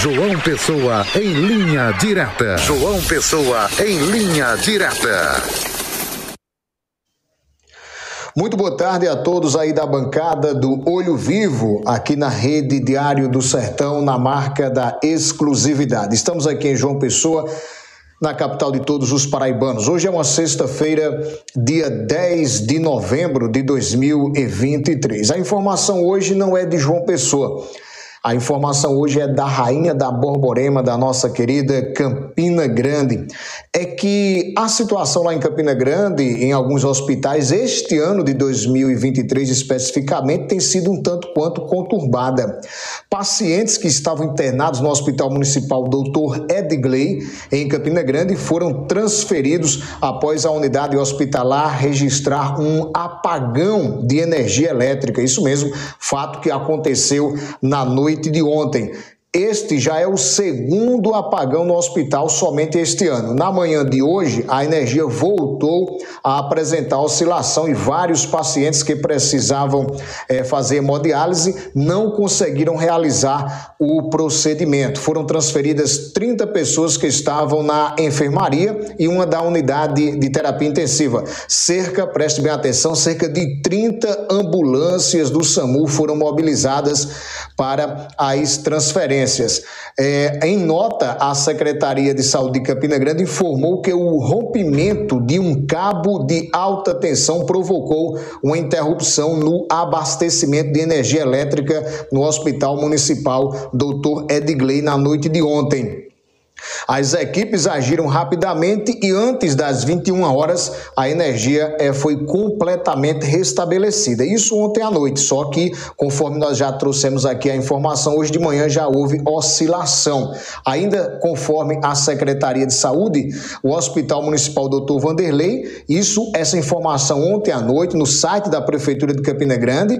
João Pessoa em linha direta. João Pessoa em linha direta. Muito boa tarde a todos aí da bancada do Olho Vivo, aqui na Rede Diário do Sertão, na marca da exclusividade. Estamos aqui em João Pessoa, na capital de todos os paraibanos. Hoje é uma sexta-feira, dia 10 de novembro de 2023. A informação hoje não é de João Pessoa. A informação hoje é da rainha da Borborema, da nossa querida Campina Grande. É que a situação lá em Campina Grande, em alguns hospitais, este ano de 2023 especificamente, tem sido um tanto quanto conturbada. Pacientes que estavam internados no Hospital Municipal Dr. Edgley, em Campina Grande, foram transferidos após a unidade hospitalar registrar um apagão de energia elétrica. Isso mesmo, fato que aconteceu na noite de ontem. Este já é o segundo apagão no hospital somente este ano. Na manhã de hoje, a energia voltou a apresentar oscilação e vários pacientes que precisavam é, fazer hemodiálise não conseguiram realizar o procedimento. Foram transferidas 30 pessoas que estavam na enfermaria e uma da unidade de terapia intensiva. Cerca, preste bem atenção, cerca de 30 ambulâncias do SAMU foram mobilizadas para as transferências é, em nota, a Secretaria de Saúde de Campina Grande informou que o rompimento de um cabo de alta tensão provocou uma interrupção no abastecimento de energia elétrica no Hospital Municipal Dr. Edgley na noite de ontem. As equipes agiram rapidamente e antes das 21 horas a energia é, foi completamente restabelecida. Isso ontem à noite, só que conforme nós já trouxemos aqui a informação, hoje de manhã já houve oscilação. Ainda conforme a Secretaria de Saúde, o Hospital Municipal Dr. Vanderlei, isso, essa informação ontem à noite no site da Prefeitura de Campina Grande,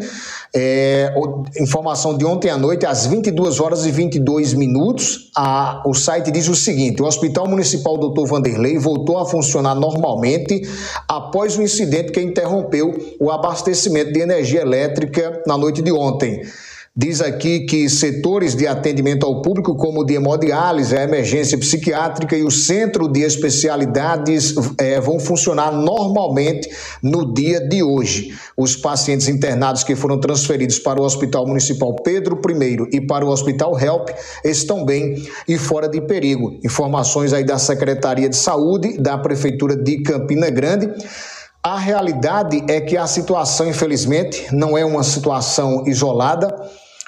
é, informação de ontem à noite, às 22 horas e 22 minutos, a, o site diz o seguinte: o Hospital Municipal Dr. Vanderlei voltou a funcionar normalmente após o incidente que interrompeu o abastecimento de energia elétrica na noite de ontem. Diz aqui que setores de atendimento ao público, como o de hemodiálise, a emergência psiquiátrica e o centro de especialidades, é, vão funcionar normalmente no dia de hoje. Os pacientes internados que foram transferidos para o Hospital Municipal Pedro I e para o Hospital Help estão bem e fora de perigo. Informações aí da Secretaria de Saúde da Prefeitura de Campina Grande. A realidade é que a situação, infelizmente, não é uma situação isolada.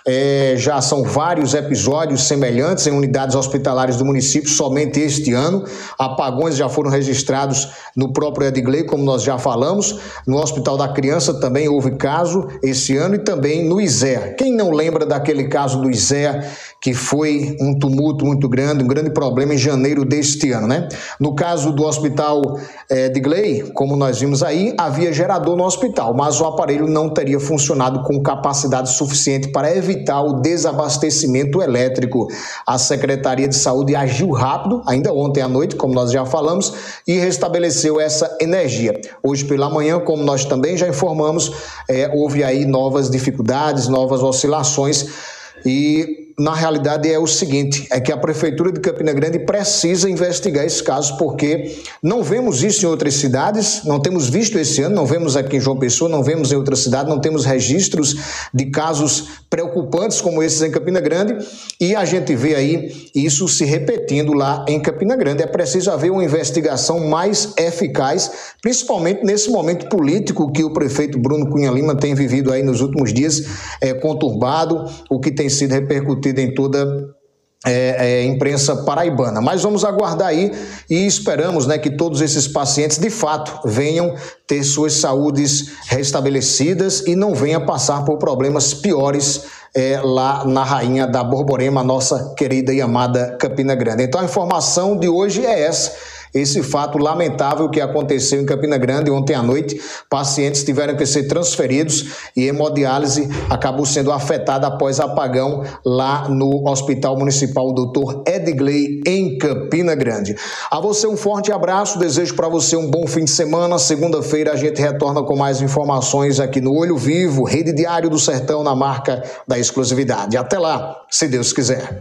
É, já são vários episódios semelhantes em unidades hospitalares do município somente este ano. Apagões já foram registrados no próprio Edgley, como nós já falamos. No Hospital da Criança também houve caso esse ano e também no ISEA. Quem não lembra daquele caso do ISEA que foi um tumulto muito grande, um grande problema em janeiro deste ano, né? No caso do Hospital é, Edgley, como nós vimos aí, havia gerador no hospital, mas o aparelho não teria funcionado com capacidade suficiente para evitar evitar o desabastecimento elétrico. A Secretaria de Saúde agiu rápido, ainda ontem à noite, como nós já falamos, e restabeleceu essa energia. Hoje pela manhã, como nós também já informamos, é, houve aí novas dificuldades, novas oscilações e na realidade é o seguinte: é que a Prefeitura de Campina Grande precisa investigar esse caso, porque não vemos isso em outras cidades, não temos visto esse ano, não vemos aqui em João Pessoa, não vemos em outras cidades, não temos registros de casos preocupantes como esses em Campina Grande, e a gente vê aí isso se repetindo lá em Campina Grande. É preciso haver uma investigação mais eficaz, principalmente nesse momento político que o prefeito Bruno Cunha Lima tem vivido aí nos últimos dias, é, conturbado, o que tem sido repercutido em toda é, é, imprensa paraibana. Mas vamos aguardar aí e esperamos né, que todos esses pacientes de fato venham ter suas saúdes restabelecidas e não venham passar por problemas piores é, lá na Rainha da Borborema, nossa querida e amada Campina Grande. Então a informação de hoje é essa esse fato lamentável que aconteceu em Campina Grande ontem à noite. Pacientes tiveram que ser transferidos e hemodiálise acabou sendo afetada após apagão lá no Hospital Municipal Dr. Edgley, em Campina Grande. A você um forte abraço, desejo para você um bom fim de semana. Segunda-feira a gente retorna com mais informações aqui no Olho Vivo, Rede Diário do Sertão, na marca da exclusividade. Até lá, se Deus quiser.